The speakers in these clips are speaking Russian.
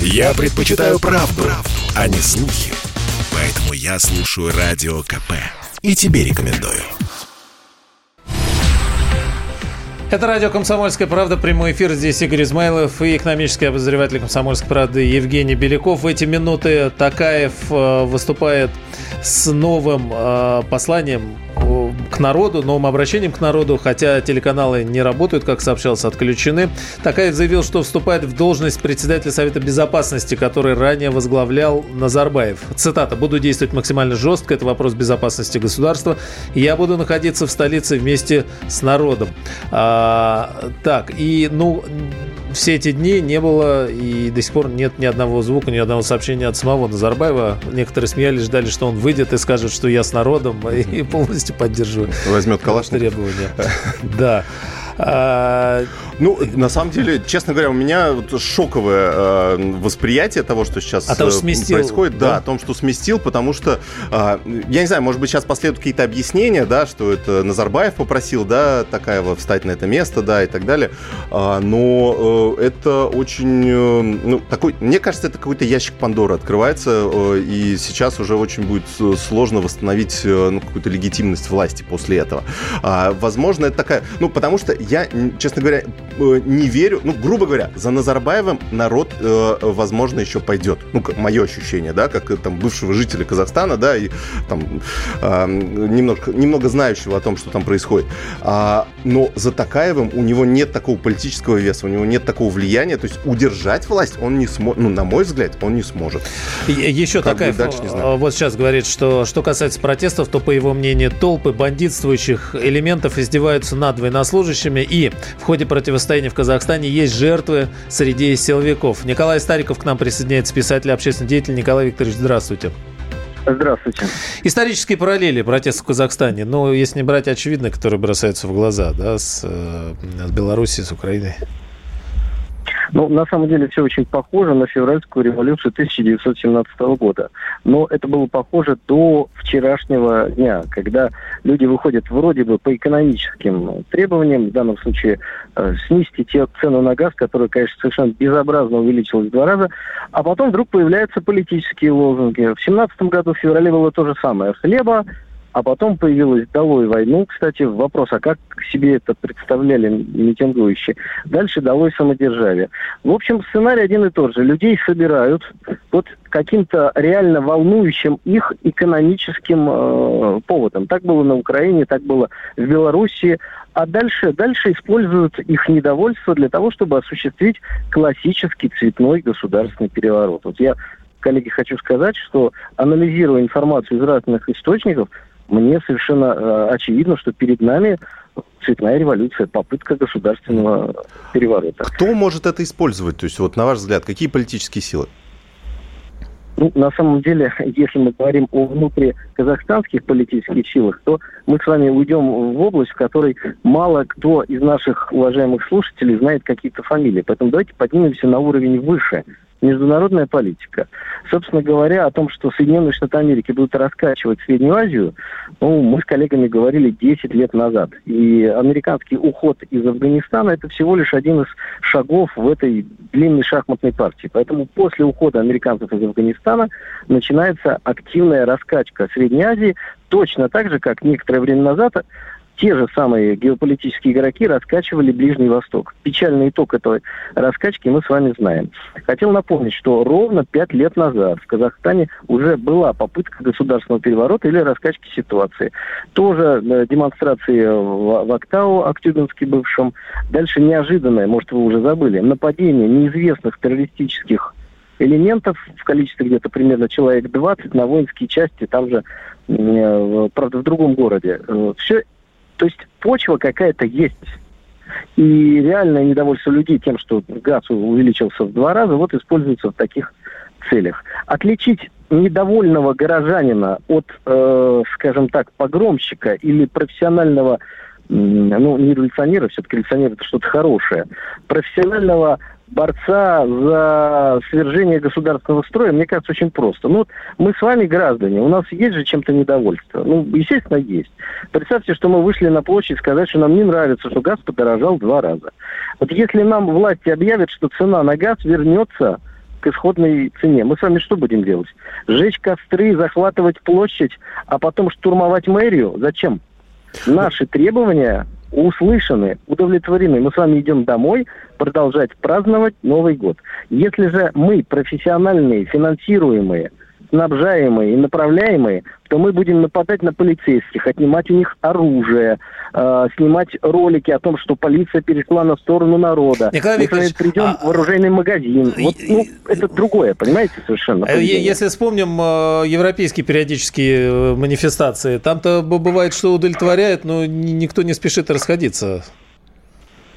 Я предпочитаю правду, правду, а не слухи. Поэтому я слушаю Радио КП. И тебе рекомендую. Это радио «Комсомольская правда», прямой эфир. Здесь Игорь Измайлов и экономический обозреватель «Комсомольской правды» Евгений Беляков. В эти минуты Такаев э, выступает с новым э, посланием к народу, новым обращением к народу, хотя телеканалы не работают, как сообщалось, отключены. Такаев заявил, что вступает в должность председателя Совета Безопасности, который ранее возглавлял Назарбаев. Цитата. «Буду действовать максимально жестко, это вопрос безопасности государства. Я буду находиться в столице вместе с народом». А, так, и, ну, все эти дни не было и до сих пор нет ни одного звука, ни одного сообщения от самого Назарбаева. Некоторые смеялись, ждали, что он выйдет и скажет, что я с народом и полностью поддерживаю. Возьмет калашников. Требования. Да. Ну, на самом деле, честно говоря, у меня вот шоковое э, восприятие того, что сейчас а то, что сместил, происходит. Да? да, о том, что сместил, потому что, э, я не знаю, может быть, сейчас последуют какие-то объяснения, да, что это Назарбаев попросил, да, Такаева встать на это место, да, и так далее. А, но э, это очень, э, ну, такой, мне кажется, это какой-то ящик Пандоры открывается, э, и сейчас уже очень будет сложно восстановить э, ну, какую-то легитимность власти после этого. А, возможно, это такая, ну, потому что я, честно говоря, э, не верю, ну, грубо говоря, за Назарбаевым народ, э, возможно, еще пойдет. Ну, мое ощущение, да, как э, там бывшего жителя Казахстана, да, и там э, немного, немного знающего о том, что там происходит. А, но за Такаевым у него нет такого политического веса, у него нет такого влияния, то есть удержать власть он не сможет, ну, на мой взгляд, он не сможет. Еще как Такаев дальше, не знаю. вот сейчас говорит, что что касается протестов, то, по его мнению, толпы бандитствующих элементов издеваются над военнослужащими. И в ходе противостояния в Казахстане есть жертвы среди силовиков. Николай Стариков к нам присоединяется, писатель, общественный деятель. Николай Викторович, здравствуйте. Здравствуйте. Исторические параллели протеста в Казахстане. Ну, если не брать очевидно, которые бросаются в глаза, да, с, э, с Белоруссией, с Украиной. Ну, на самом деле все очень похоже на февральскую революцию 1917 года. Но это было похоже до вчерашнего дня, когда люди выходят вроде бы по экономическим требованиям, в данном случае э, снизить те цену на газ, которая, конечно, совершенно безобразно увеличилась в два раза, а потом вдруг появляются политические лозунги. В 17 году в феврале было то же самое. Хлеба, а потом появилась «Долой войну», кстати, вопрос, а как себе это представляли митингующие. Дальше «Долой самодержавие». В общем, сценарий один и тот же. Людей собирают под каким-то реально волнующим их экономическим э, поводом. Так было на Украине, так было в Белоруссии. А дальше, дальше используют их недовольство для того, чтобы осуществить классический цветной государственный переворот. Вот я коллеги, хочу сказать, что анализируя информацию из разных источников, мне совершенно э, очевидно, что перед нами цветная революция, попытка государственного переворота. Кто может это использовать? То есть, вот на ваш взгляд, какие политические силы? Ну, на самом деле, если мы говорим о внутри казахстанских политических силах, то мы с вами уйдем в область, в которой мало кто из наших уважаемых слушателей знает какие-то фамилии. Поэтому давайте поднимемся на уровень выше – международная политика. Собственно говоря, о том, что Соединенные Штаты Америки будут раскачивать Среднюю Азию, ну, мы с коллегами говорили 10 лет назад. И американский уход из Афганистана – это всего лишь один из шагов в этой длинной шахматной партии. Поэтому после ухода американцев из Афганистана начинается активная раскачка Средней Азии, точно так же, как некоторое время назад те же самые геополитические игроки раскачивали Ближний Восток. Печальный итог этой раскачки мы с вами знаем. Хотел напомнить, что ровно пять лет назад в Казахстане уже была попытка государственного переворота или раскачки ситуации. Тоже э, демонстрации в, Актау, Актюбинске бывшем. Дальше неожиданное, может, вы уже забыли, нападение неизвестных террористических элементов в количестве где-то примерно человек 20 на воинские части, там же, э, правда, в другом городе. Э, Все то есть почва какая-то есть. И реальное недовольство людей тем, что газ увеличился в два раза, вот используется в таких целях. Отличить недовольного горожанина от, э, скажем так, погромщика или профессионального ну, не революционера, все-таки революционер это что-то хорошее, профессионального борца за свержение государственного строя, мне кажется, очень просто. Ну, вот мы с вами граждане, у нас есть же чем-то недовольство? Ну, естественно, есть. Представьте, что мы вышли на площадь сказать, что нам не нравится, что газ подорожал два раза. Вот если нам власти объявят, что цена на газ вернется к исходной цене. Мы с вами что будем делать? Сжечь костры, захватывать площадь, а потом штурмовать мэрию? Зачем? Наши требования услышаны, удовлетворены. Мы с вами идем домой продолжать праздновать Новый год. Если же мы профессиональные, финансируемые, снабжаемые и направляемые, то мы будем нападать на полицейских, отнимать у них оружие, э, снимать ролики о том, что полиция перешла на сторону народа. Николай мы с придем а... в оружейный магазин. Вот, ну, это другое, понимаете, совершенно. Э, поведение. Если вспомним э, европейские периодические э, манифестации, там-то бывает, что удовлетворяет, но никто не спешит расходиться.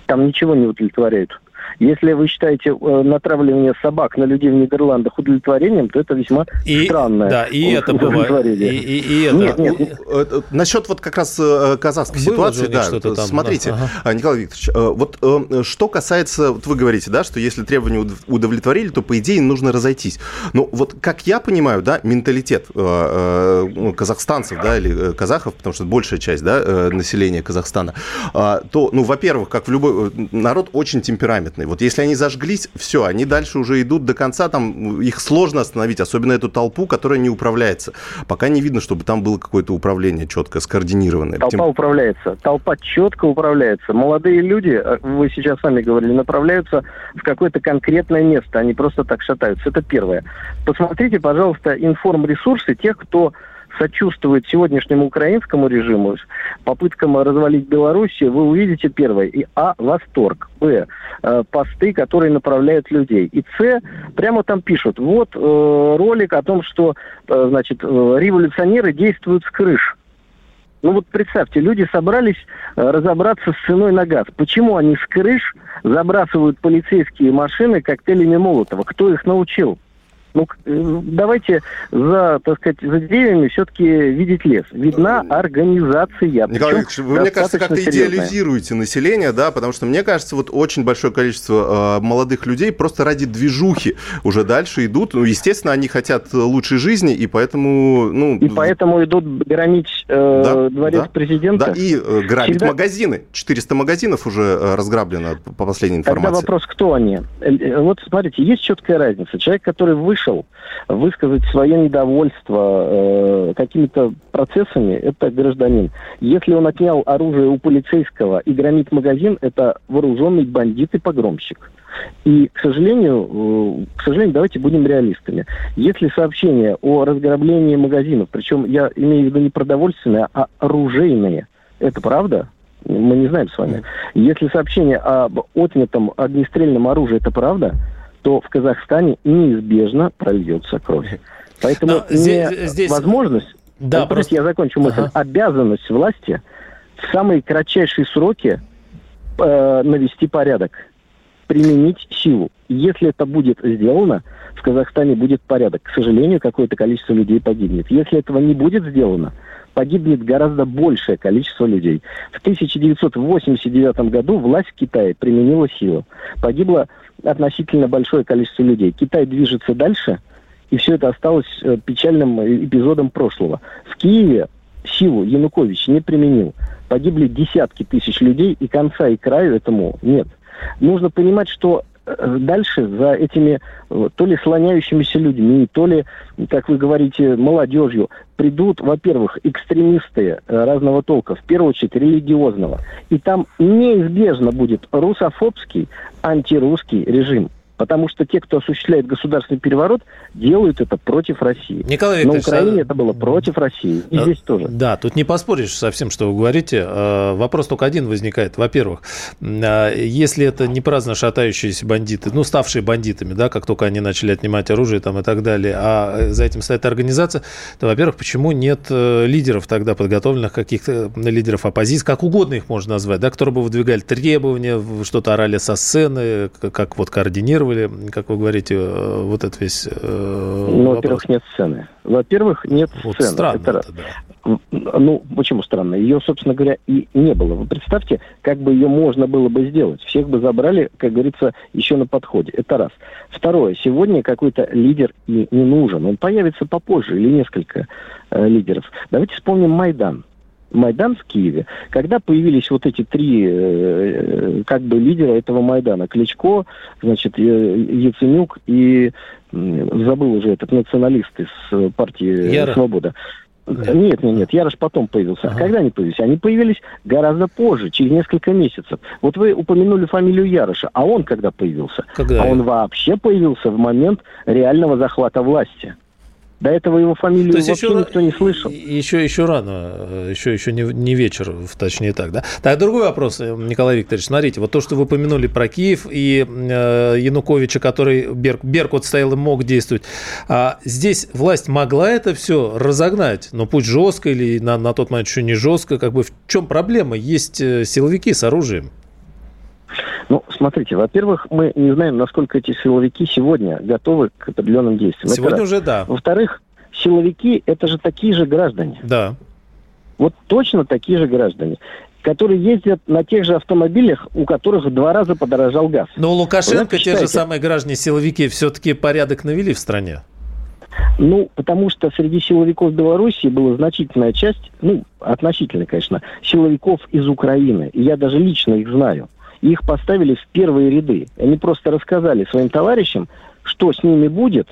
Там ничего не удовлетворяет. Если вы считаете э, натравливание собак на людей в Нидерландах удовлетворением, то это весьма и, странное Да, и это бывает. И, и, и это. Нет, нет, нет. Э, э, насчет вот как раз казахской Было ситуации, да, там, смотрите, да. ага. Николай Викторович, вот что касается, вот вы говорите, да, что если требования удовлетворили, то, по идее, нужно разойтись. Ну, вот как я понимаю, да, менталитет ну, казахстанцев, да, или казахов, потому что большая часть, да, населения Казахстана, то, ну, во-первых, как в любой народ очень темпераментный. Вот если они зажглись, все, они дальше уже идут до конца, там их сложно остановить, особенно эту толпу, которая не управляется. Пока не видно, чтобы там было какое-то управление четко, скоординированное. Толпа Тем... управляется. Толпа четко управляется. Молодые люди, э, вы сейчас сами говорили, направляются в какое-то конкретное место, они просто так шатаются. Это первое. Посмотрите, пожалуйста, информресурсы тех, кто сочувствует сегодняшнему украинскому режиму, попыткам развалить Белоруссию, вы увидите первое. И А. Восторг. Б. Э, посты, которые направляют людей. И С. Прямо там пишут. Вот э, ролик о том, что э, значит, революционеры действуют с крыш. Ну вот представьте, люди собрались разобраться с ценой на газ. Почему они с крыш забрасывают полицейские машины коктейлями Молотова? Кто их научил? Ну, э, давайте за, так сказать, за деревьями все-таки видеть лес. Видна э, организация. Николай Викторович, вы, мне кажется, как-то идеализируете население, да, потому что, мне кажется, вот очень большое количество э, молодых людей просто ради движухи уже дальше идут. Ну, естественно, они хотят лучшей жизни, и поэтому... Ну, и поэтому идут громить э, да, дворец да, президента. Да, и э, грабить Всегда... магазины. 400 магазинов уже э, разграблено, по последней информации. Тогда вопрос, кто они? Вот смотрите, есть четкая разница. Человек, который вышел вышел высказать свое недовольство э, какими-то процессами, это гражданин. Если он отнял оружие у полицейского и громит магазин, это вооруженный бандит и погромщик. И, к сожалению, э, к сожалению, давайте будем реалистами. Если сообщение о разграблении магазинов, причем я имею в виду не продовольственные, а оружейные, это правда? Мы не знаем с вами. Если сообщение об отнятом огнестрельном оружии, это правда? То в Казахстане неизбежно прольется кровь. Поэтому Но не здесь... возможность, да, просто... я закончу мысль, ага. обязанность власти в самые кратчайшие сроки э, навести порядок, применить силу. Если это будет сделано, в Казахстане будет порядок. К сожалению, какое-то количество людей погибнет. Если этого не будет сделано, погибнет гораздо большее количество людей. В 1989 году власть в Китае применила силу. Погибло относительно большое количество людей. Китай движется дальше, и все это осталось э, печальным эпизодом прошлого. В Киеве силу Янукович не применил. Погибли десятки тысяч людей, и конца и краю этому нет. Нужно понимать, что Э, дальше за этими э, то ли слоняющимися людьми, то ли, как вы говорите, молодежью придут, во-первых, экстремисты э, разного толка, в первую очередь религиозного. И там неизбежно будет русофобский, антирусский режим. Потому что те, кто осуществляет государственный переворот, делают это против России. Николай Викторович, На Украине а... это было против России. И а... здесь тоже. Да, тут не поспоришь со всем, что вы говорите. А, вопрос только один возникает. Во-первых, а, если это не праздно шатающиеся бандиты, ну, ставшие бандитами, да, как только они начали отнимать оружие там и так далее, а за этим стоит организация, то, во-первых, почему нет э, лидеров тогда подготовленных, каких-то лидеров оппозиции, как угодно их можно назвать, да, которые бы выдвигали требования, что-то орали со сцены, как вот координировали зафиксировали, как вы говорите, э, вот этот весь э, Ну, во-первых, нет сцены. Во-первых, нет вот сцены. Странно это, это, да. Ну, почему странно? Ее, собственно говоря, и не было. Вы представьте, как бы ее можно было бы сделать. Всех бы забрали, как говорится, еще на подходе. Это раз. Второе. Сегодня какой-то лидер и не нужен. Он появится попозже или несколько э, лидеров. Давайте вспомним Майдан. Майдан в Киеве, когда появились вот эти три э, как бы лидера этого Майдана, Кличко, значит, Яценюк и забыл уже этот националист из партии Яра. «Свобода». Нет, нет, нет, Ярош потом появился. Ага. Когда они появились? Они появились гораздо позже, через несколько месяцев. Вот вы упомянули фамилию Яроша, а он когда появился? Когда? А он вообще появился в момент реального захвата власти. До этого его фамилию вообще еще, никто не слышал. Еще, еще рано, еще, еще не, не вечер, точнее так, да? Так, другой вопрос, э, Николай Викторович. Смотрите, вот то, что вы упомянули про Киев и э, Януковича, который Берк, Беркут стоял и мог действовать. А здесь власть могла это все разогнать, но пусть жестко или на, на тот момент еще не жестко. Как бы в чем проблема? Есть э, силовики с оружием. Ну, смотрите, во-первых, мы не знаем, насколько эти силовики сегодня готовы к определенным действиям. Сегодня это уже да. Во-вторых, силовики это же такие же граждане. Да. Вот точно такие же граждане которые ездят на тех же автомобилях, у которых в два раза подорожал газ. Но Лукашенко те же самые граждане-силовики все-таки порядок навели в стране. Ну, потому что среди силовиков Беларуси была значительная часть, ну, относительно, конечно, силовиков из Украины. И я даже лично их знаю их поставили в первые ряды. Они просто рассказали своим товарищам, что с ними будет,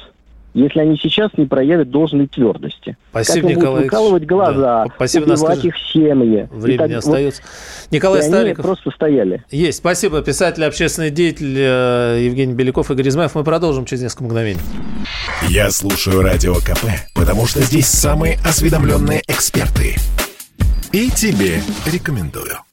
если они сейчас не проявят должной твердости. Спасибо, как Николай. выкалывать глаза, да, спасибо, убивать их семьи. Времени так, остается. Вот, Николай Стариков. просто стояли. Есть. Спасибо. Писатель, общественный деятель э, Евгений Беляков, Игорь Измаев. Мы продолжим через несколько мгновений. Я слушаю Радио КП, потому что здесь самые осведомленные эксперты. И тебе рекомендую.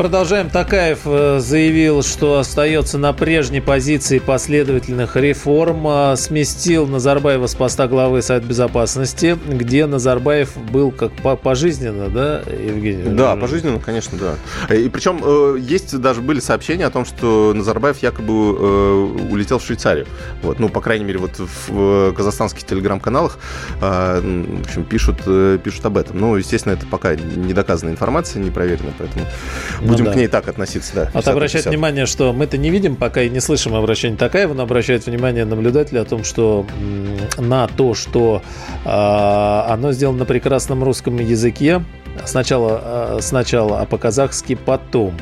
Продолжаем. Такаев э, заявил, что остается на прежней позиции последовательных реформ. А, сместил Назарбаева с поста главы Совета Безопасности, где Назарбаев был как пожизненно, да, Евгений? Да, пожизненно, конечно, да. И причем э, есть даже были сообщения о том, что Назарбаев якобы э, улетел в Швейцарию. Вот, ну, по крайней мере, вот в казахстанских телеграм-каналах в общем, пишут, пишут об этом. Ну, естественно, это пока не доказанная информация, не проверенная, поэтому Будем ну, да. к ней так относиться, да. Вот обращать внимание, что мы-то не видим, пока и не слышим обращения Такаева, но обращает внимание наблюдателя о том, что на то, что э, оно сделано на прекрасном русском языке, Сначала, э, сначала, а по-казахски потом.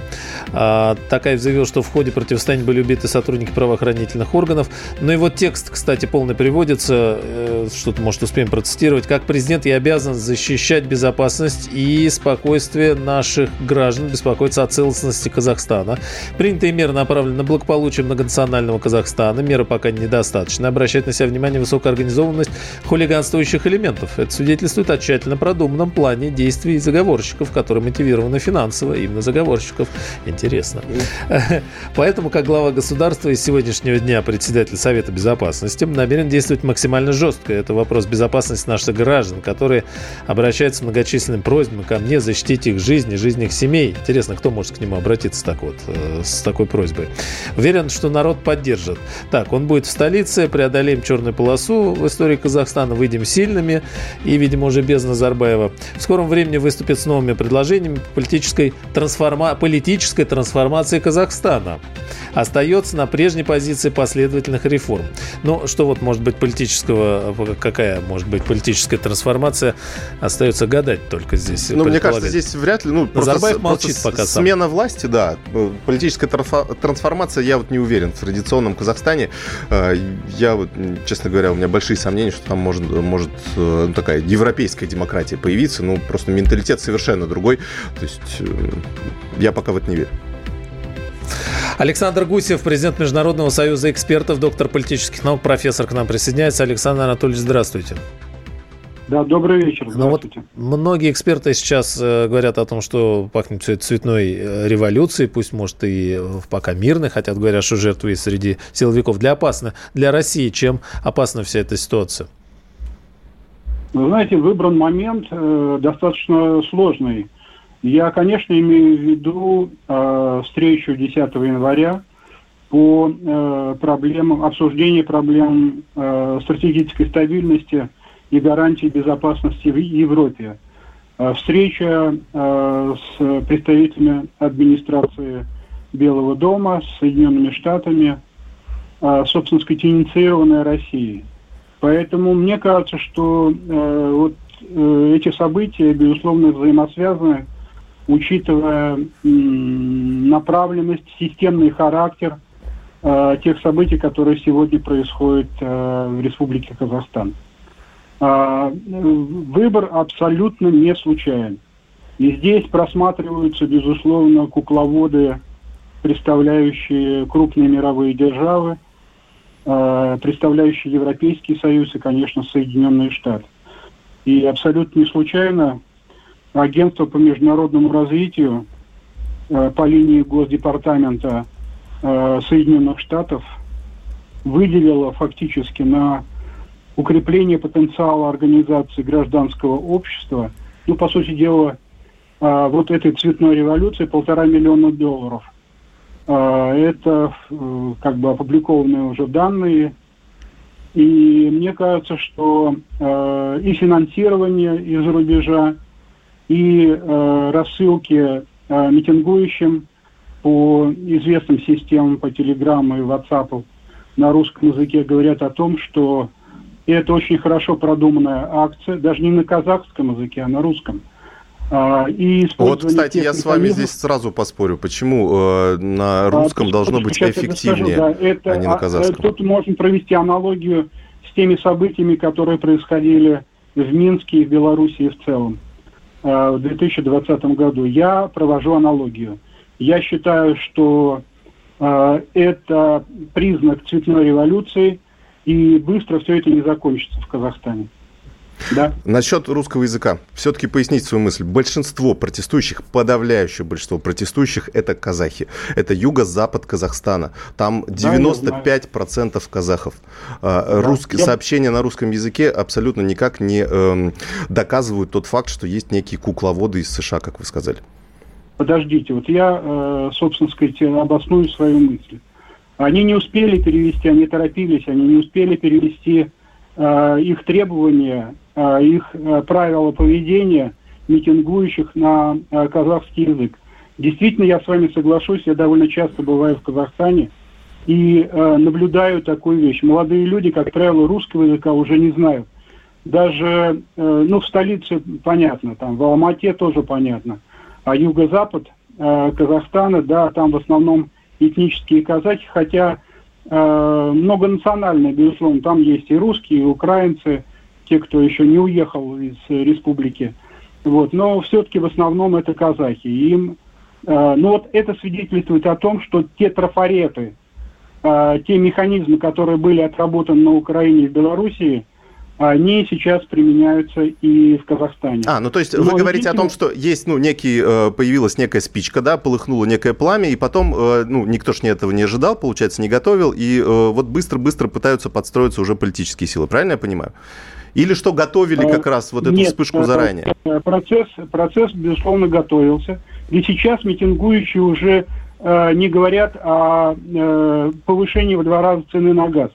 А, Такаев заявил, что в ходе противостояния были убиты сотрудники правоохранительных органов. Но его текст, кстати, полный приводится, э, что-то, может, успеем процитировать. Как президент я обязан защищать безопасность и спокойствие наших граждан, беспокоиться о целостности Казахстана. Принятые меры направлены на благополучие многонационального Казахстана. Меры пока недостаточны. Обращать на себя внимание высокая организованность хулиганствующих элементов. Это свидетельствует о тщательно продуманном плане действий и заговорщиков, которые мотивированы финансово, именно заговорщиков. Интересно. Поэтому, как глава государства из сегодняшнего дня председатель Совета Безопасности намерен действовать максимально жестко. Это вопрос безопасности наших граждан, которые обращаются многочисленными просьбами ко мне защитить их жизнь и жизнь их семей. Интересно, кто может к нему обратиться так вот, э, с такой просьбой. Уверен, что народ поддержит. Так, он будет в столице, преодолеем черную полосу в истории Казахстана, выйдем сильными и, видимо, уже без Назарбаева. В скором времени вы выступит с новыми предложениями политической, трансформа... политической трансформации Казахстана. Остается на прежней позиции последовательных реформ. Но что вот может быть политического, какая может быть политическая трансформация, остается гадать только здесь. Ну, мне кажется, здесь вряд ли. Ну, Назарбаев просто, молчит просто пока сам. Смена власти, да. Политическая трансформация, я вот не уверен в традиционном Казахстане. Э, я вот, честно говоря, у меня большие сомнения, что там может, может э, ну, такая европейская демократия появиться. Ну, просто менталитет менталитет совершенно другой. То есть э, я пока в это не верю. Александр Гусев, президент Международного союза экспертов, доктор политических наук, профессор к нам присоединяется. Александр Анатольевич, здравствуйте. Да, добрый вечер. Ну вот многие эксперты сейчас э, говорят о том, что пахнет все это цветной э, революцией, пусть, может, и пока мирной, хотят говорят, что жертвы среди силовиков. Для опасно для России чем опасна вся эта ситуация? Вы знаете, выбран момент э, достаточно сложный. Я, конечно, имею в виду э, встречу 10 января по э, проблемам, обсуждению проблем э, стратегической стабильности и гарантии безопасности в Европе. Э, встреча э, с представителями администрации Белого дома, с Соединенными Штатами, э, собственно сказать, инициированная Россией. Поэтому мне кажется, что э, вот э, эти события, безусловно, взаимосвязаны, учитывая направленность, системный характер э, тех событий, которые сегодня происходят в Республике Казахстан. А, выбор абсолютно не случайен. И здесь просматриваются, безусловно, кукловоды, представляющие крупные мировые державы, э, представляющие Европейский Союз и, конечно, Соединенные Штаты. И абсолютно не случайно агентство по международному развитию э, по линии Госдепартамента э, Соединенных Штатов выделило фактически на укрепление потенциала организации гражданского общества, ну, по сути дела, вот этой цветной революции полтора миллиона долларов. А, это э, как бы опубликованные уже данные. И мне кажется, что э, и финансирование из-за рубежа, и э, рассылки митингующим по известным системам, по телеграмму и WhatsApp на русском языке говорят о том, что это очень хорошо продуманная акция, даже не на казахском языке, а на русском – а, и вот, кстати, я с вами здесь сразу поспорю. Почему э, на а, русском а, должно быть эффективнее, скажу, да, это, а не на а, казахском? Тут можно провести аналогию с теми событиями, которые происходили в Минске и в Белоруссии в целом э, в 2020 году. Я провожу аналогию. Я считаю, что э, это признак цветной революции, и быстро все это не закончится в Казахстане. Да. Насчет русского языка. Все-таки пояснить свою мысль. Большинство протестующих, подавляющее большинство протестующих, это казахи. Это юго-запад Казахстана. Там 95% да, казахов. А, да. Русские, Сообщения на русском языке абсолютно никак не э, доказывают тот факт, что есть некие кукловоды из США, как вы сказали. Подождите, вот я, э, собственно сказать, обосную свою мысль. Они не успели перевести, они торопились, они не успели перевести э, их требования их э, правила поведения митингующих на э, казахский язык. Действительно, я с вами соглашусь, я довольно часто бываю в Казахстане и наблюдаю такую вещь. Молодые люди, как правило, русского языка уже не знают. Даже, ну, в столице понятно, там в Алмате тоже понятно. А юго-запад Казахстана, да, там в основном этнические казахи, хотя многонациональные, безусловно, там есть и русские, и украинцы, те, кто еще не уехал из республики. Вот. Но все-таки в основном это казахи. Им, э, ну вот это свидетельствует о том, что те трафареты, э, те механизмы, которые были отработаны на Украине и в Белоруссии, они сейчас применяются и в Казахстане. А, ну то есть Но вы говорите о том, что есть, ну, некий, э, появилась некая спичка, да, полыхнуло некое пламя, и потом, э, ну, никто ж не этого не ожидал, получается, не готовил, и э, вот быстро-быстро пытаются подстроиться уже политические силы, правильно я понимаю? Или что готовили как раз вот эту Нет, вспышку заранее? Процесс, процесс, безусловно, готовился. И сейчас митингующие уже э, не говорят о э, повышении в два раза цены на газ.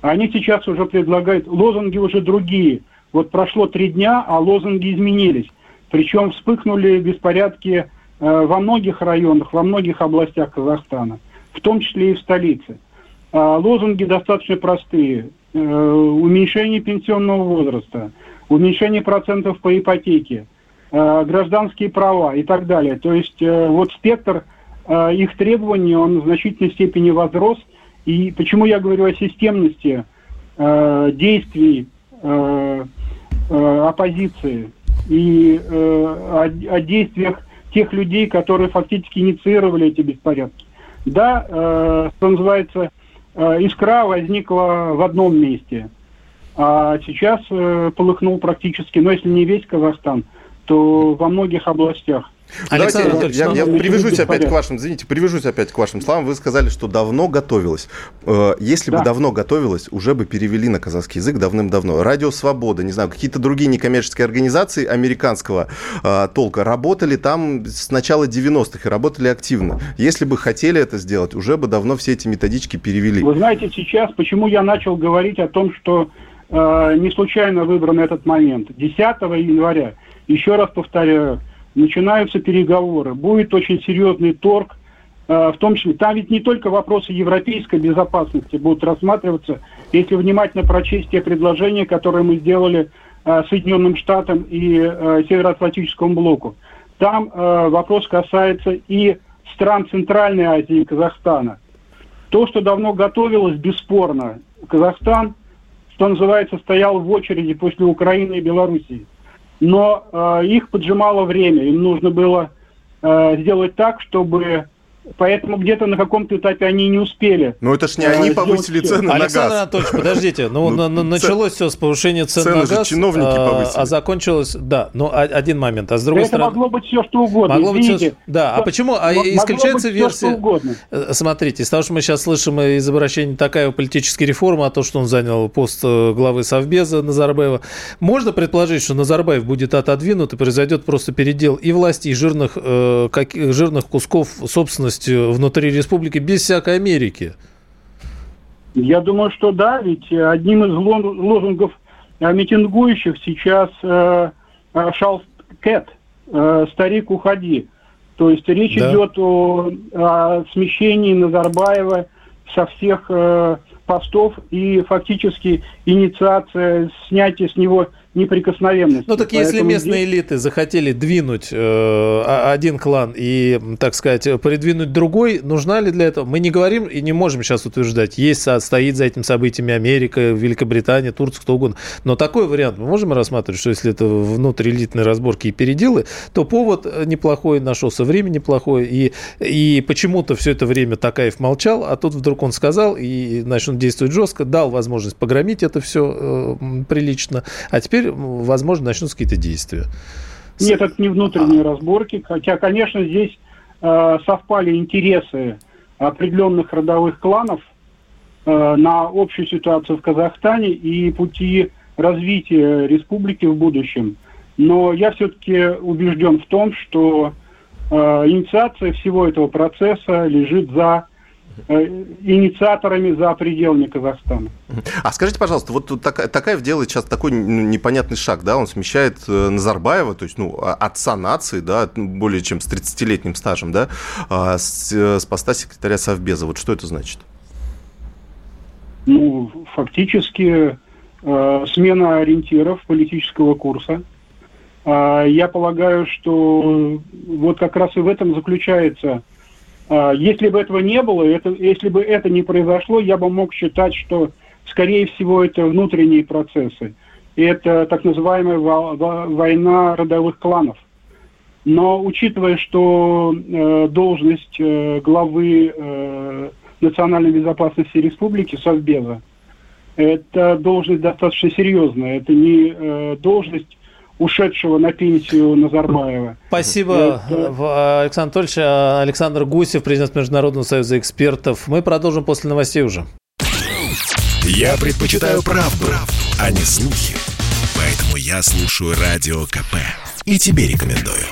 Они сейчас уже предлагают, лозунги уже другие. Вот прошло три дня, а лозунги изменились. Причем вспыхнули беспорядки э, во многих районах, во многих областях Казахстана, в том числе и в столице. А лозунги достаточно простые. Э, уменьшение пенсионного возраста, уменьшение процентов по ипотеке, э, гражданские права и так далее. То есть э, вот спектр их требований, он в значительной степени возрос. И почему я говорю о системности действий оппозиции и о, действиях тех людей, которые фактически инициировали эти беспорядки. Да, что называется, искра возникла в одном месте, а сейчас э, полыхнул практически, но если не весь Казахстан, то во многих областях. Александр Давайте, я, я, привяжусь опять к вашим, извините, привяжусь опять к вашим словам. Вы сказали, что давно готовилось. Э, если да. бы давно готовилось, уже бы перевели на казахский язык давным-давно. Радио Свобода, не знаю, какие-то другие некоммерческие организации американского э, толка работали там с начала 90-х и работали активно. Если бы хотели это сделать, уже бы давно все эти методички перевели. Вы знаете, сейчас, почему я начал говорить о том, что э, не случайно выбран этот момент. 10 января, еще раз повторяю, начинаются переговоры, будет очень серьезный торг, э, в том числе, там ведь не только вопросы европейской безопасности будут рассматриваться, если внимательно прочесть те предложения, которые мы сделали э, Соединенным Штатам и э, Североатлантическому блоку. Там вопрос касается и стран Центральной Азии и Казахстана. То, что давно готовилось, бесспорно. Казахстан, что называется, стоял в очереди после Украины и Белоруссии. Но э, их поджимало время. Им нужно было э, сделать так, чтобы Поэтому где-то на каком-то этапе они не успели. Но это ж не они повысили цены на газ. Александр Анатольевич, подождите. Ну, ну началось все с повышения цен на газ. чиновники а, повысили. А закончилось, да, ну один момент. А с другой это стороны... могло быть все, что угодно, могло быть все, Да, а почему? А исключается версия... Э, смотрите, из того, что мы сейчас слышим из обращения такая политической реформы, а то, что он занял пост э, главы Совбеза Назарбаева, можно предположить, что Назарбаев будет отодвинут и произойдет просто передел и власти, и жирных, э, как, жирных кусков собственности внутри республики без всякой Америки? Я думаю, что да, ведь одним из лозунгов э, митингующих сейчас э, э, шал Кэт, э, старик уходи. То есть речь да. идет о, о смещении Назарбаева со всех э, постов и фактически инициация снятия с него неприкосновенности. Ну так если местные здесь... элиты захотели двинуть э, один клан и, так сказать, придвинуть другой, нужна ли для этого? Мы не говорим и не можем сейчас утверждать, есть стоит за этим событиями Америка, Великобритания, Турция, кто угодно. Но такой вариант мы можем рассматривать, что если это внутриэлитные разборки и переделы, то повод неплохой нашелся, время неплохое, и, и почему-то все это время Такаев молчал, а тут вдруг он сказал, и начнут действовать жестко, дал возможность погромить это все э, прилично, а теперь теперь, возможно, начнутся какие-то действия. Нет, это не внутренние а. разборки, хотя, конечно, здесь э, совпали интересы определенных родовых кланов э, на общую ситуацию в Казахстане и пути развития республики в будущем. Но я все-таки убежден в том, что э, инициация всего этого процесса лежит за инициаторами за пределами Казахстана. А скажите, пожалуйста, вот так, Такаев делает сейчас такой ну, непонятный шаг, да, он смещает э, Назарбаева, то есть, ну, отца нации, да, более чем с 30-летним стажем, да, а, с, э, с поста секретаря Совбеза. Вот что это значит? Ну, фактически э, смена ориентиров политического курса. Э, я полагаю, что вот как раз и в этом заключается а, если бы этого не было, это, если бы это не произошло, я бы мог считать, что, скорее всего, это внутренние процессы. Это так называемая война родовых кланов. Но учитывая, что э, должность э, главы э, национальной безопасности республики Совбеза, это должность достаточно серьезная. Это не э, должность ушедшего на пенсию Назарбаева. Спасибо, Это... Александр Анатольевич. Александр Гусев, президент Международного союза экспертов. Мы продолжим после новостей уже. Я предпочитаю правду, а не слухи. Поэтому я слушаю Радио КП. И тебе рекомендую.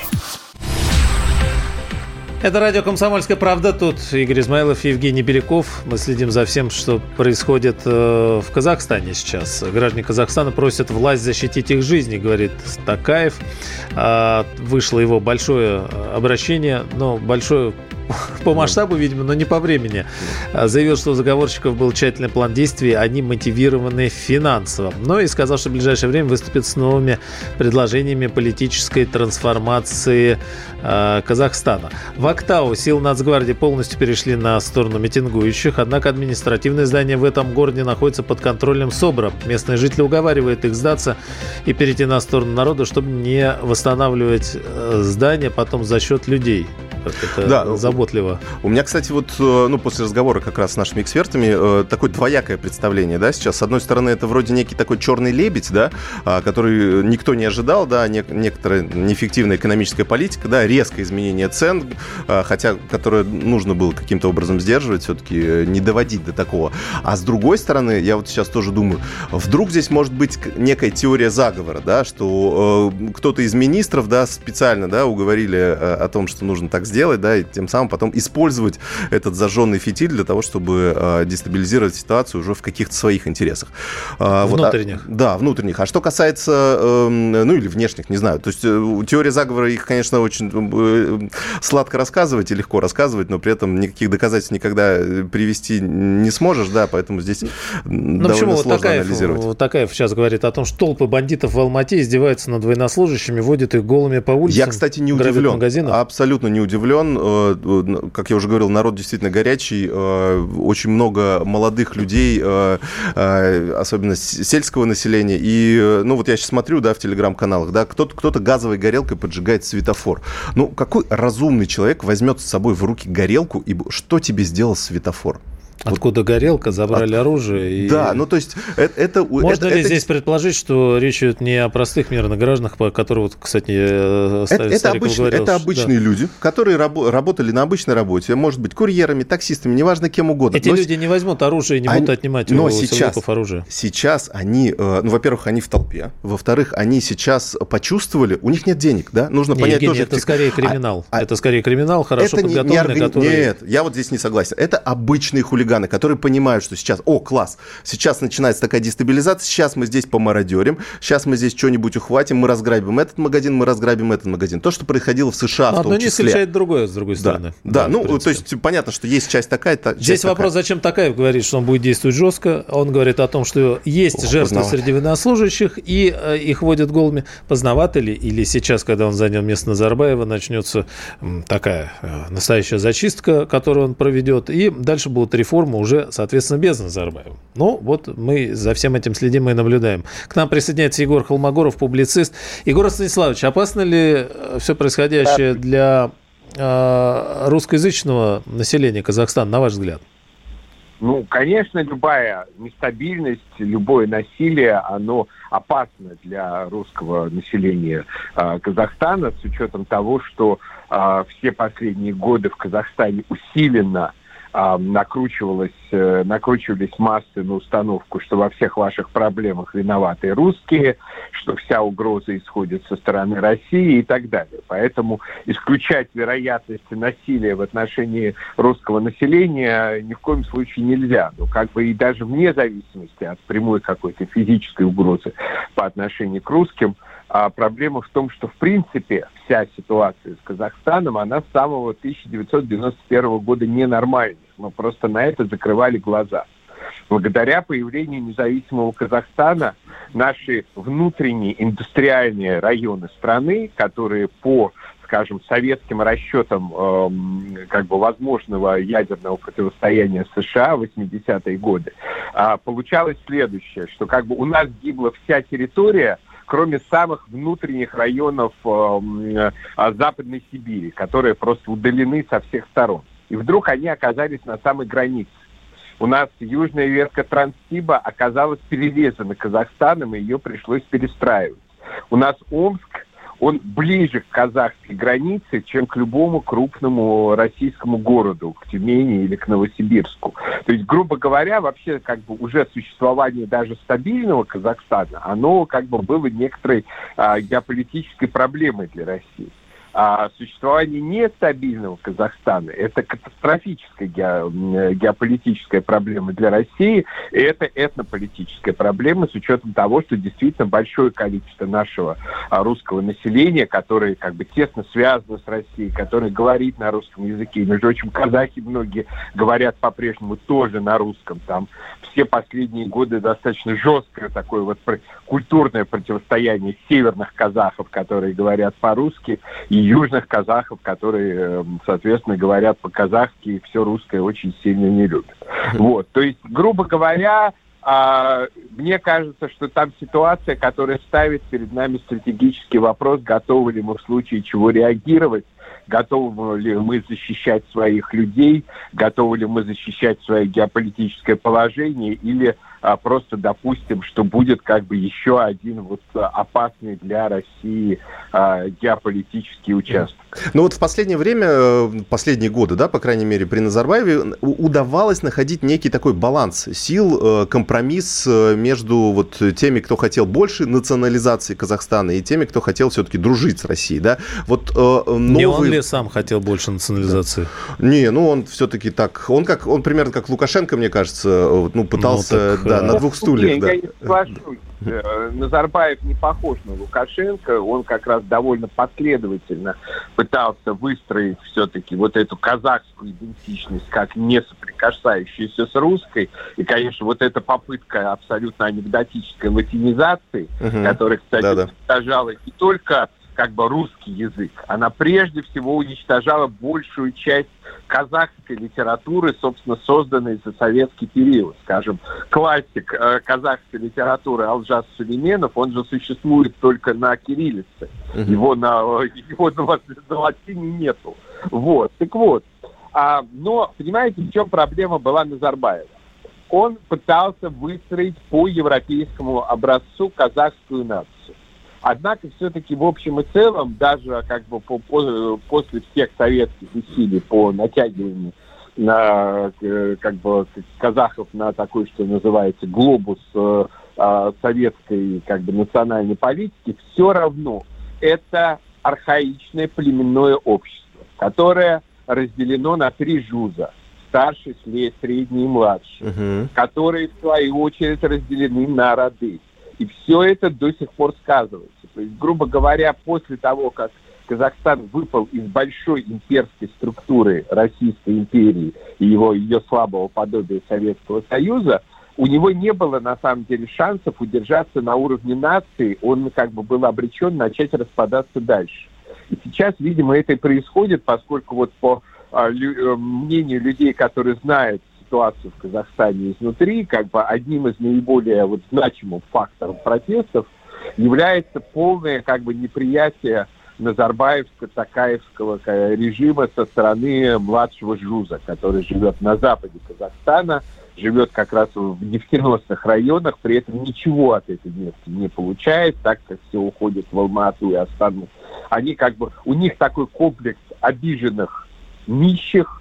Это радио «Комсомольская правда». Тут Игорь Измайлов и Евгений Беляков. Мы следим за всем, что происходит э, в Казахстане сейчас. Граждане Казахстана просят власть защитить их жизни, говорит Такаев. А, вышло его большое обращение, но большое по масштабу, видимо, но не по времени. Заявил, что у заговорщиков был тщательный план действий, они мотивированы финансово. Но и сказал, что в ближайшее время выступит с новыми предложениями политической трансформации э, Казахстана. В Актау силы Нацгвардии полностью перешли на сторону митингующих, однако административное здание в этом городе находится под контролем СОБРа. Местные жители уговаривают их сдаться и перейти на сторону народа, чтобы не восстанавливать э, здание потом за счет людей как это да, заботливо. У меня, кстати, вот э, ну, после разговора как раз с нашими экспертами э, такое двоякое представление, да, сейчас. С одной стороны, это вроде некий такой черный лебедь, да, а, который никто не ожидал, да, некоторая неэффективная экономическая политика, да, резкое изменение цен, а, хотя, которое нужно было каким-то образом сдерживать, все-таки э, не доводить до такого. А с другой стороны, я вот сейчас тоже думаю, вдруг здесь может быть некая теория заговора, да, что кто-то из министров, да, специально, да, уговорили о том, что нужно так сделать, да, и тем самым потом использовать этот зажженный фитиль для того, чтобы э, дестабилизировать ситуацию уже в каких-то своих интересах. Внутренних. Вот, а, да, внутренних. А что касается, э, ну или внешних, не знаю. То есть э, теория заговора, их, конечно, очень э, сладко рассказывать и легко рассказывать, но при этом никаких доказательств никогда э, привести не сможешь, да, поэтому здесь ну, довольно почему? сложно Такаев, анализировать. Такаев сейчас говорит о том, что толпы бандитов в Алмате издеваются над военнослужащими, водят их голыми по улицам. Я, кстати, не удивлен. Магазинов. Абсолютно не удивлен. Э, э, как я уже говорил, народ действительно горячий. Очень много молодых людей, особенно сельского населения. И, ну, вот я сейчас смотрю, да, в телеграм-каналах, да, кто-то кто газовой горелкой поджигает светофор. Ну, какой разумный человек возьмет с собой в руки горелку, и что тебе сделал светофор? Откуда горелка, забрали От... оружие. И... Да, ну то есть это... это Можно это, ли это... здесь предположить, что речь идет не о простых мирных гражданах, по которым, вот, кстати, э, это, это, обыч... говорил, это обычные да. люди, которые раб... работали на обычной работе, может быть, курьерами, таксистами, неважно кем угодно. Эти но... люди не возьмут оружие и не они... будут отнимать но у сейчас, оружие. Сейчас они, э, ну, во-первых, они в толпе, во-вторых, они сейчас почувствовали, у них нет денег, да, нужно не, понять Евгений, тоже... это скорее криминал, а, это скорее криминал, хорошо это подготовленный, не, не органи... который... Нет, я вот здесь не согласен. Это обычные хулиганы, которые понимают, что сейчас, о, класс, сейчас начинается такая дестабилизация, сейчас мы здесь помародерим, сейчас мы здесь что-нибудь ухватим, мы разграбим этот магазин, мы разграбим этот магазин. То, что происходило в США Одно в том не числе. исключает другое, с другой стороны. Да, да, да ну, то есть понятно, что есть часть такая, та, Здесь часть вопрос, такая. зачем Такаев говорит, что он будет действовать жестко. Он говорит о том, что есть О, жертвы среди военнослужащих, и э, их водят голыми. Поздновато ли? Или сейчас, когда он занял место Назарбаева, начнется такая э, настоящая зачистка, которую он проведет, и дальше будут реформы уже, соответственно, соответственно, без Назарбаева. Ну, вот мы за всем этим следим и наблюдаем. К нам присоединяется Егор Холмогоров, публицист. Егор Станиславович, опасно ли э, все происходящее для э, русскоязычного населения Казахстана, на ваш взгляд? Ну, конечно, любая нестабильность, любое насилие, оно опасно для русского населения э, Казахстана с учетом того, что э, все последние годы в Казахстане усиленно накручивалось, э, накручивались массы на установку, что во всех ваших проблемах виноваты русские, что вся угроза исходит со стороны России и так далее. Поэтому исключать вероятность насилия в отношении русского населения ни в коем случае нельзя. Но как бы и даже вне зависимости от прямой какой-то физической угрозы по отношению к русским – а проблема в том, что в принципе вся ситуация с Казахстаном, она с самого 1991 года ненормальная. Мы просто на это закрывали глаза. Благодаря появлению независимого Казахстана наши внутренние индустриальные районы страны, которые по скажем, советским расчетам э, как бы возможного ядерного противостояния США в 80-е годы, э, получалось следующее, что как бы у нас гибла вся территория, кроме самых внутренних районов э, э, Западной Сибири, которые просто удалены со всех сторон. И вдруг они оказались на самой границе. У нас южная ветка Транссиба оказалась перерезана Казахстаном, и ее пришлось перестраивать. У нас Омск он ближе к казахской границе, чем к любому крупному российскому городу, к Тюмени или к Новосибирску. То есть, грубо говоря, вообще как бы уже существование даже стабильного Казахстана, оно как бы было некоторой а, геополитической проблемой для России а существование нестабильного Казахстана – это катастрофическая ге, геополитическая проблема для России, и это этнополитическая проблема с учетом того, что действительно большое количество нашего а, русского населения, которое как бы тесно связано с Россией, которое говорит на русском языке. Между прочим, казахи многие говорят по-прежнему тоже на русском. Там все последние годы достаточно жесткое такое вот культурное противостояние северных казахов, которые говорят по-русски, и южных казахов, которые, эм, соответственно, говорят по-казахски и все русское очень сильно не любят. Вот, то есть, грубо говоря, а, мне кажется, что там ситуация, которая ставит перед нами стратегический вопрос, готовы ли мы в случае чего реагировать, готовы ли мы защищать своих людей, готовы ли мы защищать свое геополитическое положение, или а, просто допустим, что будет как бы еще один вот опасный для России а, геополитический участок. Ну вот в последнее время, э, последние годы, да, по крайней мере, при Назарбаеве удавалось находить некий такой баланс сил, э, компромисс э, между вот теми, кто хотел больше национализации Казахстана и теми, кто хотел все-таки дружить с Россией, да. Вот новый... Не он ли сам хотел больше национализации? Не, ну он все-таки так, он как, он примерно как Лукашенко, мне кажется, ну пытался, ну, так, да, на двух стульях, да. Я не соглашусь. Назарбаев не похож на Лукашенко, он как раз довольно последовательно пытался выстроить все-таки вот эту казахскую идентичность как не соприкасающуюся с русской. И, конечно, вот эта попытка абсолютно анекдотической латинизации, угу. которая, кстати, Да-да. уничтожала не только как бы русский язык, она прежде всего уничтожала большую часть казахской литературы, собственно, созданной за советский период. Скажем, классик э, казахской литературы Алжас Сулейменов, он же существует только на кириллице. Угу. Его на, его на, на латине нету. Вот. Так вот. А, но, понимаете, в чем проблема была Назарбаева? Он пытался выстроить по европейскому образцу казахскую нацию. Однако все-таки в общем и целом, даже как бы по, по, после всех советских усилий по натягиванию на э, как бы казахов на такой, что называется, глобус э, э, советской как бы национальной политики, все равно это архаичное племенное общество, которое разделено на три жуза старший, средний и младший, uh-huh. которые в свою очередь разделены на роды. И все это до сих пор сказывается. То есть, грубо говоря, после того, как Казахстан выпал из большой имперской структуры Российской империи и его, ее слабого подобия Советского Союза, у него не было, на самом деле, шансов удержаться на уровне нации. Он как бы был обречен начать распадаться дальше. И сейчас, видимо, это и происходит, поскольку вот по а, э, мнению людей, которые знают ситуацию в Казахстане изнутри, как бы одним из наиболее вот значимых факторов протестов является полное как бы неприятие Назарбаевско-Такаевского режима со стороны младшего Жуза, который живет на западе Казахстана, живет как раз в нефтеносных районах, при этом ничего от этой нефти не получает, так как все уходит в Алмату и Астану. Они как бы, у них такой комплекс обиженных нищих,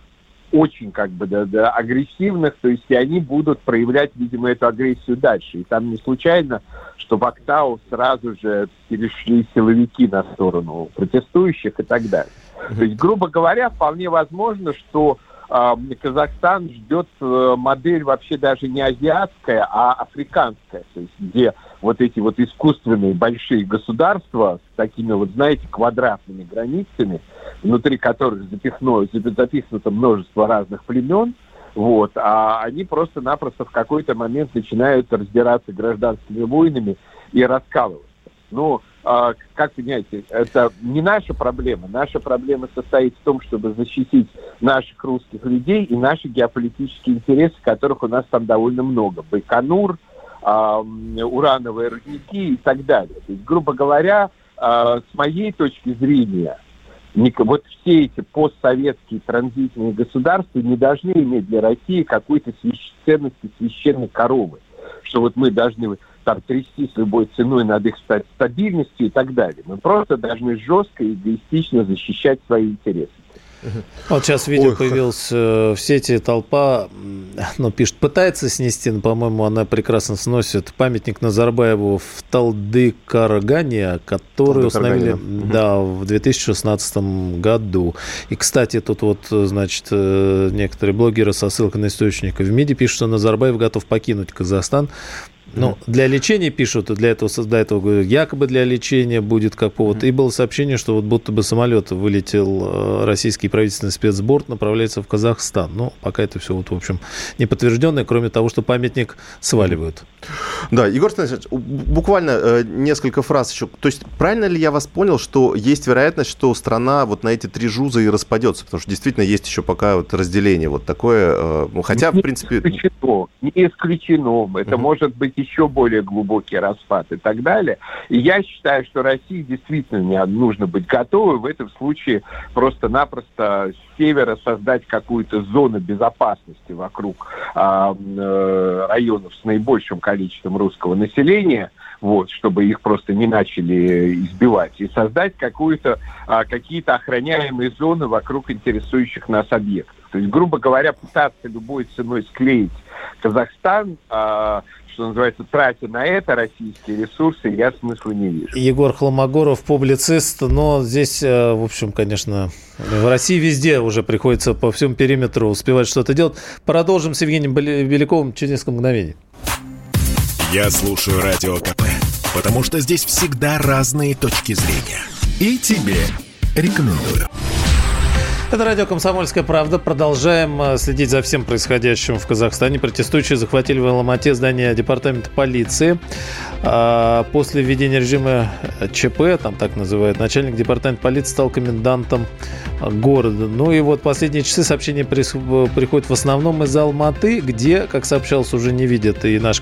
очень как бы да, да, агрессивных, то есть и они будут проявлять, видимо, эту агрессию дальше. И там не случайно, что в Актау сразу же перешли силовики на сторону протестующих и так далее. То есть, грубо говоря, вполне возможно, что Казахстан ждет э, модель вообще даже не азиатская, а африканская, то есть где вот эти вот искусственные большие государства с такими вот, знаете, квадратными границами, внутри которых запихнуло, запихнуто множество разных племен, вот, а они просто-напросто в какой-то момент начинают раздираться гражданскими войнами и раскалываться. А, как понимаете, это не наша проблема. Наша проблема состоит в том, чтобы защитить наших русских людей и наши геополитические интересы, которых у нас там довольно много. Байконур, а, урановые рудники и так далее. То есть, грубо говоря, а, с моей точки зрения, вот все эти постсоветские транзитные государства не должны иметь для России какой-то свящ... ценности священной коровы, что вот мы должны там трясти с любой ценой над их стабильностью и так далее. Мы просто должны жестко и эгоистично защищать свои интересы. Вот сейчас видео Ой, появилось э, в сети, толпа, ну, пишет, пытается снести, но, по-моему, она прекрасно сносит памятник Назарбаеву в Талды-Каргане, который установили да, в 2016 году. И, кстати, тут вот, значит, э, некоторые блогеры со ссылкой на источника в МИДе пишут, что Назарбаев готов покинуть Казахстан ну, для лечения пишут, для этого, для этого якобы для лечения будет как повод. И было сообщение, что вот будто бы самолет вылетел, э, российский правительственный спецборд направляется в Казахстан. Но пока это все, вот, в общем, не подтвержденное, кроме того, что памятник сваливают. Да, Егор Станиславович, буквально э, несколько фраз еще. То есть правильно ли я вас понял, что есть вероятность, что страна вот на эти три жуза и распадется? Потому что действительно есть еще пока вот разделение вот такое. Э, ну, хотя, не в принципе... Исключено, не исключено. Это угу. может быть еще более глубокий распад и так далее. И я считаю, что России действительно нужно быть готовой в этом случае просто-напросто севера создать какую-то зону безопасности вокруг а, э, районов с наибольшим количеством русского населения, вот, чтобы их просто не начали избивать, и создать какую-то, а, какие-то охраняемые зоны вокруг интересующих нас объектов. То есть, грубо говоря, пытаться любой ценой склеить Казахстан, а, что называется, тратя на это российские ресурсы, я смысла не вижу. Егор Хломогоров, публицист, но здесь, э, в общем, конечно, в России везде уже приходится по всему периметру успевать что-то делать. Продолжим с Евгением Беляковым через несколько мгновений. Я слушаю Радио КП, потому что здесь всегда разные точки зрения. И тебе рекомендую. Это радио «Комсомольская правда». Продолжаем э, следить за всем происходящим в Казахстане. Протестующие захватили в Алмате здание департамента полиции. А, после введения режима ЧП, там так называют, начальник департамента полиции стал комендантом города. Ну и вот последние часы сообщения приходят в основном из Алматы, где, как сообщалось, уже не видят. И наш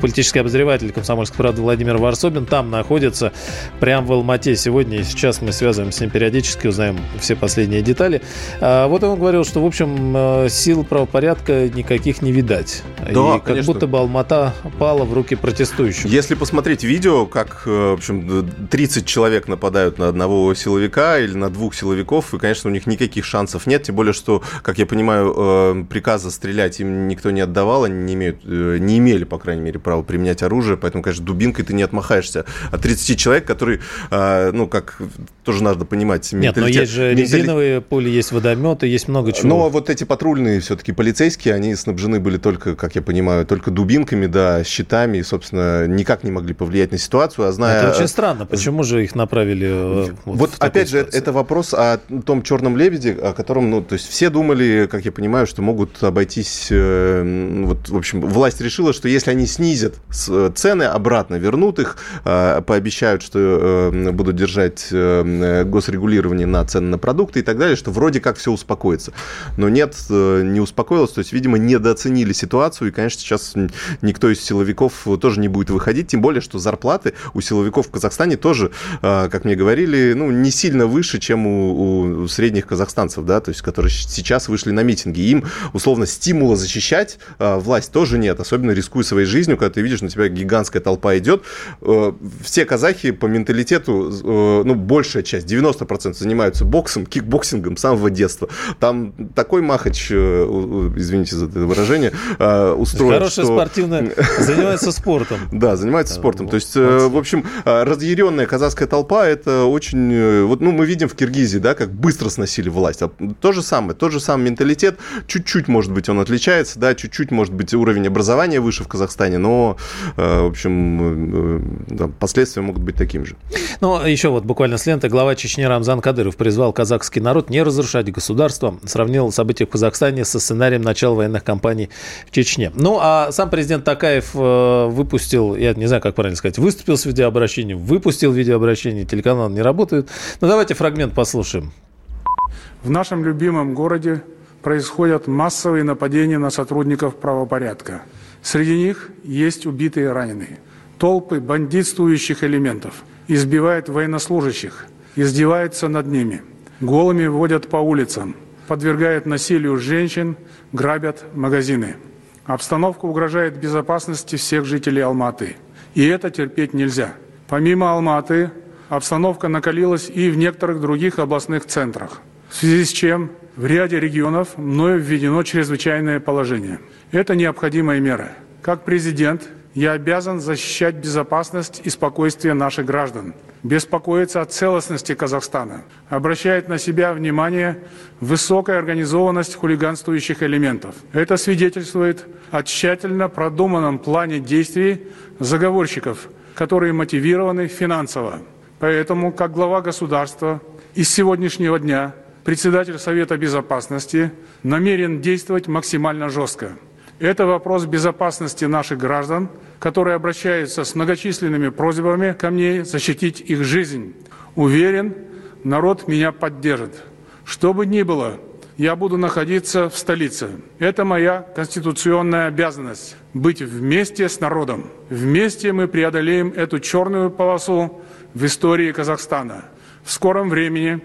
политический обозреватель комсомольской правды Владимир Варсобин там находится, прямо в Алмате сегодня. И сейчас мы связываемся с ним периодически, узнаем все последние детали. А вот он говорил, что, в общем, э, сил правопорядка никаких не видать. Да, и как конечно. будто бы Алмата пала в руки протестующих. Если посмотреть видео, как, э, в общем, 30 человек нападают на одного силовика или на двух силовиков, и, конечно, у них никаких шансов нет, тем более, что, как я понимаю, э, приказа стрелять им никто не отдавал, они не, имеют, э, не имели, по крайней мере, права применять оружие, поэтому, конечно, дубинкой ты не отмахаешься от 30 человек, которые, ну, как тоже надо понимать, Нет, но есть же резиновые пули, есть водометы, есть много чего. Но вот эти патрульные все-таки полицейские, они снабжены были только, как я понимаю, только дубинками, да, щитами, и, собственно, никак не могли повлиять на ситуацию, а зная... Это очень странно, почему же их направили Вот, вот опять же, ситуацию? это вопрос о том черном лебеде, о котором, ну, то есть все думали, как я понимаю, что могут обойтись, э, вот, в общем, власть решила, что если они снизят цены, обратно вернут их, э, пообещают, что э, будут держать э, госрегулирование на цены на продукты и так далее, что вроде как все успокоится. Но нет, э, не успокоилось, то есть, видимо, недооценили ситуацию, и, конечно, сейчас никто из силовиков тоже не будет выходить, тем более, что зарплаты у силовиков в Казахстане тоже, э, как мне говорили, ну, не сильно выше, чем у у средних казахстанцев, да, то есть которые сейчас вышли на митинги. Им, условно, стимула защищать э, власть тоже нет, особенно рискуя своей жизнью, когда ты видишь, на тебя гигантская толпа идет. Э, все казахи по менталитету, э, ну, большая часть, 90% занимаются боксом, кикбоксингом с самого детства. Там такой махач, э, извините за это выражение, устроен, Хорошая что... спортивная, занимается спортом. Да, занимается спортом. То есть, э, в общем, э, разъяренная казахская толпа, это очень... Э, вот, ну, мы видим в Киргизии, да, как быстро сносили власть. А то же самое, тот же самый менталитет, чуть-чуть, может быть, он отличается, да, чуть-чуть, может быть, уровень образования выше в Казахстане, но, э, в общем, э, да, последствия могут быть таким же. Ну, еще вот буквально с ленты глава Чечни Рамзан Кадыров призвал казахский народ не разрушать государство, сравнил события в Казахстане со сценарием начала военных кампаний в Чечне. Ну, а сам президент Такаев э, выпустил, я не знаю, как правильно сказать, выступил с видеообращением, выпустил видеообращение, телеканал не работает. Ну, давайте фрагмент послушаем. В нашем любимом городе происходят массовые нападения на сотрудников правопорядка. Среди них есть убитые и раненые. Толпы бандитствующих элементов избивают военнослужащих, издеваются над ними, голыми водят по улицам, подвергают насилию женщин, грабят магазины. Обстановка угрожает безопасности всех жителей Алматы. И это терпеть нельзя. Помимо Алматы, обстановка накалилась и в некоторых других областных центрах – в связи с чем в ряде регионов мною введено чрезвычайное положение. Это необходимая мера. Как президент я обязан защищать безопасность и спокойствие наших граждан, беспокоиться о целостности Казахстана, обращает на себя внимание высокая организованность хулиганствующих элементов. Это свидетельствует о тщательно продуманном плане действий заговорщиков, которые мотивированы финансово. Поэтому, как глава государства, из сегодняшнего дня председатель Совета Безопасности намерен действовать максимально жестко. Это вопрос безопасности наших граждан, которые обращаются с многочисленными просьбами ко мне защитить их жизнь. Уверен, народ меня поддержит. Что бы ни было, я буду находиться в столице. Это моя конституционная обязанность – быть вместе с народом. Вместе мы преодолеем эту черную полосу в истории Казахстана. В скором времени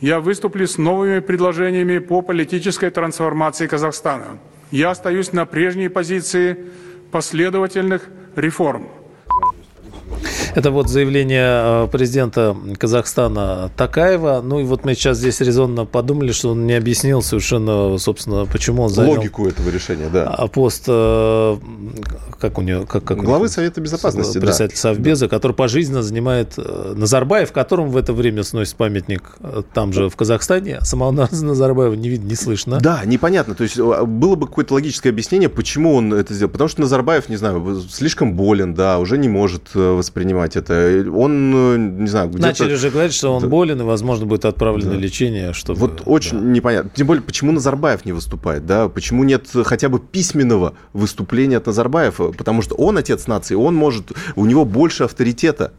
я выступлю с новыми предложениями по политической трансформации Казахстана. Я остаюсь на прежней позиции последовательных реформ – это вот заявление э, президента Казахстана Такаева. Ну и вот мы сейчас здесь резонно подумали, что он не объяснил совершенно, собственно, почему он занял... Логику этого решения, да. А пост, э, как у него... Как, как Главы Совета Безопасности, Председатель да. Совбеза, который пожизненно занимает э, Назарбаев, которому в это время сносит памятник там же, в Казахстане. Самого Назарбаева не видно, не слышно. Да, непонятно. То есть было бы какое-то логическое объяснение, почему он это сделал. Потому что Назарбаев, не знаю, слишком болен, да, уже не может воспринимать понимать это. Он, э, не знаю, где-то... Начали же говорить, что он да. болен и, возможно, будет отправлен да. на лечение. Чтобы... Вот очень да. непонятно. Тем более, почему Назарбаев не выступает, да? Почему нет хотя бы письменного выступления от Назарбаева? Потому что он отец нации, он может... У него больше авторитета.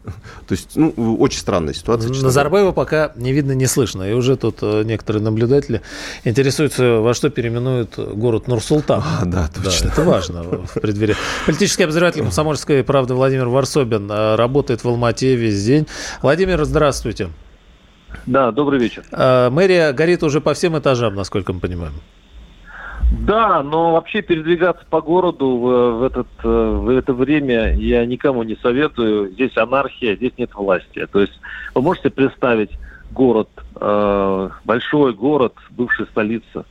То есть, ну, очень странная ситуация. Назарбаева пока не видно, не слышно. И уже тут э, некоторые наблюдатели интересуются, во что переименуют город Нур-Султан. А, да, точно. Да, это важно в преддверии. Политический обозреватель комсомольской правды Владимир Варсобин э, работает в Алмате весь день. Владимир, здравствуйте. Да, добрый вечер. А, мэрия горит уже по всем этажам, насколько мы понимаем. Да, но вообще передвигаться по городу в, в, этот, э, в это время я никому не советую. Здесь анархия, здесь нет власти. То есть вы можете представить город, э, большой город, бывшая столица,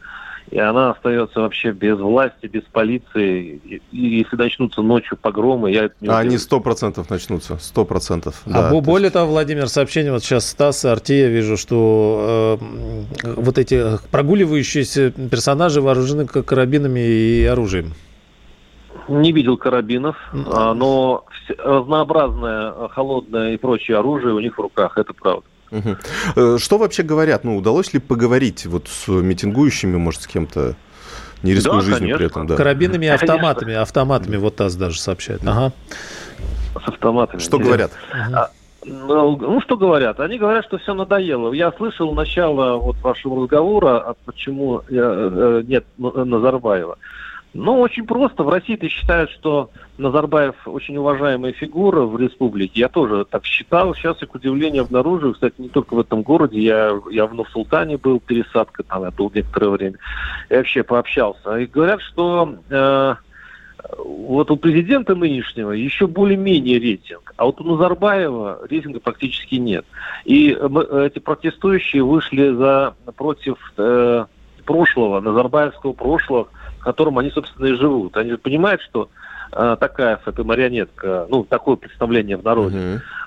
и она остается вообще без власти, без полиции. И, и если начнутся ночью погромы, я это не а Они сто процентов начнутся, сто процентов. А да, более есть... того, Владимир, сообщение, вот сейчас Стас и Артея вижу, что э, вот эти прогуливающиеся персонажи вооружены карабинами и оружием. Не видел карабинов, а, но разнообразное холодное и прочее оружие у них в руках, это правда. Угу. Что вообще говорят? Ну, удалось ли поговорить вот с митингующими, может, с кем-то? Не рискуя да, жизнью конечно. при этом, да. Карабинами и автоматами. Конечно. Автоматами, вот ТАСС даже сообщает. Ага. С автоматами. Что говорят? А, ну, ну, что говорят? Они говорят, что все надоело. Я слышал начало вот вашего разговора, а почему я, э, нет Назарбаева. Ну, очень просто. В России-то считают, что Назарбаев очень уважаемая фигура в республике. Я тоже так считал. Сейчас я, к удивлению, обнаруживаю, кстати, не только в этом городе. Я, я в Нур-Султане был, пересадка там, я был некоторое время. Я вообще пообщался. И говорят, что э, вот у президента нынешнего еще более-менее рейтинг, а вот у Назарбаева рейтинга практически нет. И мы, эти протестующие вышли за, против э, прошлого, назарбаевского прошлого, в котором они, собственно, и живут. Они понимают, что э, Такаев – это марионетка, ну, такое представление в народе,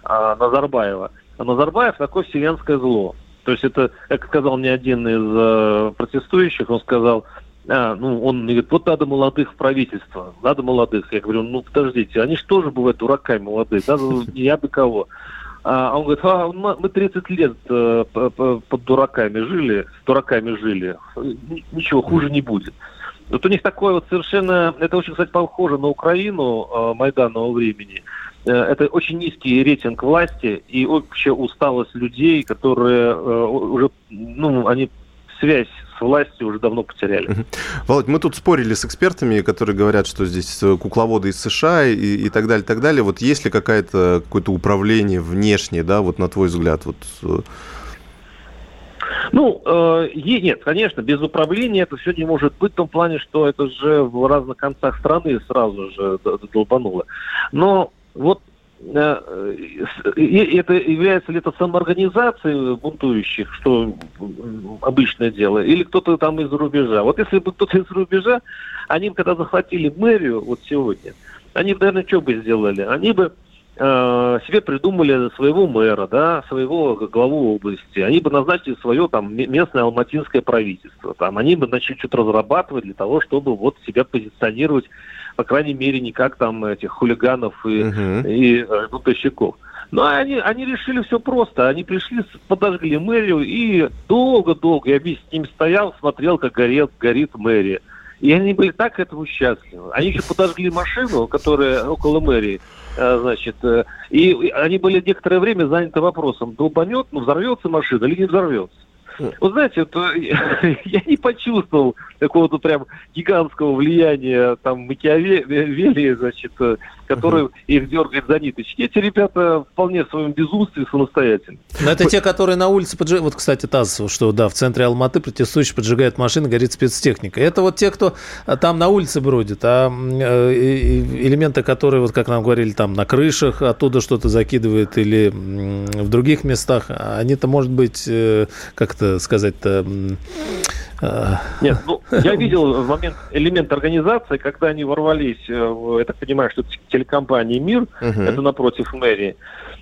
uh-huh. Назарбаева. А Назарбаев – такое вселенское зло. То есть это, как сказал мне один из э, протестующих, он сказал, а, ну, он мне говорит, вот надо молодых в правительство, надо молодых. Я говорю, ну, подождите, они же тоже бывают дураками молодые, ну, я бы кого. А он говорит, а, мы 30 лет э, под дураками жили, с дураками жили, ничего, хуже не будет. Вот у них такое вот совершенно, это очень, кстати, похоже на Украину э, майданного времени. Э, это очень низкий рейтинг власти и общая усталость людей, которые э, уже, ну, они связь с властью уже давно потеряли. Володь, мы тут спорили с экспертами, которые говорят, что здесь кукловоды из США и, и так далее, так далее. Вот есть ли какая-то какое-то управление внешнее, да, вот на твой взгляд, вот э, ну, э, нет, конечно, без управления это все не может быть в том плане, что это же в разных концах страны сразу же долбануло. Но вот э, это является ли это самоорганизацией бунтующих, что обычное дело, или кто-то там из рубежа. Вот если бы кто-то из рубежа, они когда захватили мэрию вот сегодня, они, наверное, что бы сделали? Они бы Э, себе придумали своего мэра, да, своего главу области, они бы назначили свое там местное алматинское правительство, там они бы начали что-то разрабатывать для того, чтобы вот себя позиционировать, по крайней мере, не как там этих хулиганов и, uh-huh. и э, бунтовщиков. Но они, они решили все просто. Они пришли, подожгли мэрию и долго-долго, я весь с ними стоял, смотрел, как горит, горит мэрия. И они были так этому счастливы. Они еще подожгли машину, которая около мэрии, э, значит, э, и они были некоторое время заняты вопросом, долбанет, ну, взорвется машина или не взорвется. Вот знаете, вот, я не почувствовал какого-то прям гигантского влияния там Макиавелли, значит, который uh-huh. их дергает за ниточки. Эти ребята вполне в своем безумстве самостоятельны. Но это те, которые на улице поджигают. Вот, кстати, ТАСС, что да, в центре Алматы протестующие поджигают машины, горит спецтехника. Это вот те, кто а, там на улице бродит, а э, элементы, которые, вот как нам говорили, там на крышах оттуда что-то закидывает или в других местах, они-то, может быть, э, как-то сказать-то а. Нет, ну, я видел в момент элемент организации, когда они ворвались, э, я так понимаю, что телекомпания «Мир», uh-huh. это напротив мэрии,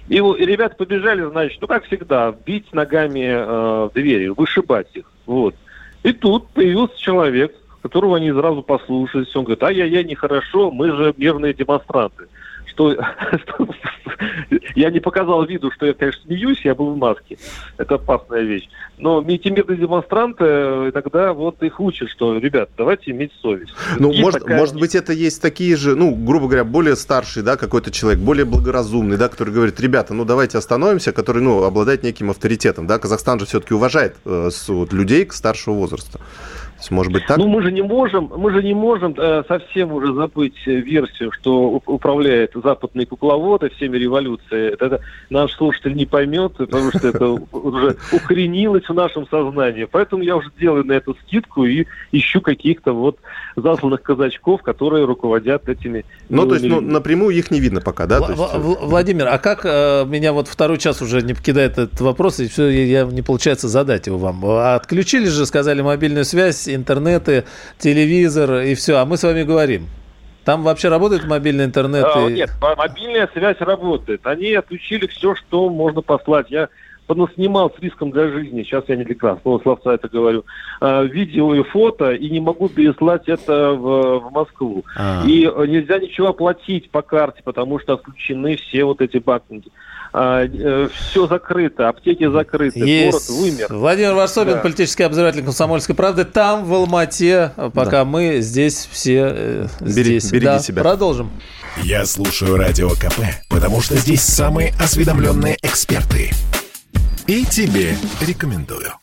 и, и ребята побежали, значит, ну, как всегда, бить ногами э, двери, вышибать их, вот. И тут появился человек, которого они сразу послушались, он говорит, ай-яй-яй, нехорошо, мы же мирные демонстранты что, что я не показал виду, что я, конечно, смеюсь, я был в маске. Это опасная вещь. Но эти мирные демонстранты иногда вот их учат, что, ребят, давайте иметь совесть. Ну, может, такая... может быть, это есть такие же, ну, грубо говоря, более старший, да, какой-то человек, более благоразумный, да, который говорит, ребята, ну, давайте остановимся, который, ну, обладает неким авторитетом, да, Казахстан же все-таки уважает э, вот, людей старшего возраста есть, может быть, так? Ну, мы же не можем, мы же не можем э, совсем уже забыть версию, что управляет западный кукловод и всеми революцией. Это, это наш слушатель не поймет, потому что это уже укоренилось в нашем сознании. Поэтому я уже делаю на эту скидку и ищу каких-то вот засланных казачков, которые руководят этими... Ну, то есть, ну, напрямую их не видно пока, да? В- есть... Владимир, а как э, меня вот второй час уже не покидает этот вопрос, и все, я, не получается задать его вам. А отключили же, сказали, мобильную связь, интернеты, телевизор и все. А мы с вами говорим. Там вообще работает мобильный интернет? А, и... Нет, мобильная связь работает. Они отключили все, что можно послать. Я снимал с риском для жизни, сейчас я не для красного словца это говорю, а, видео и фото, и не могу переслать это в, в Москву. А. И нельзя ничего оплатить по карте, потому что отключены все вот эти банкинги а, э, все закрыто, аптеки закрыты, Есть. город вымер. Владимир Варсобин, да. политический обозреватель «Комсомольской правды», там, в Алмате, пока да. мы здесь все э, Бери, здесь. Береги да. себя. Продолжим. Я слушаю Радио КП, потому что здесь самые осведомленные эксперты. И тебе рекомендую.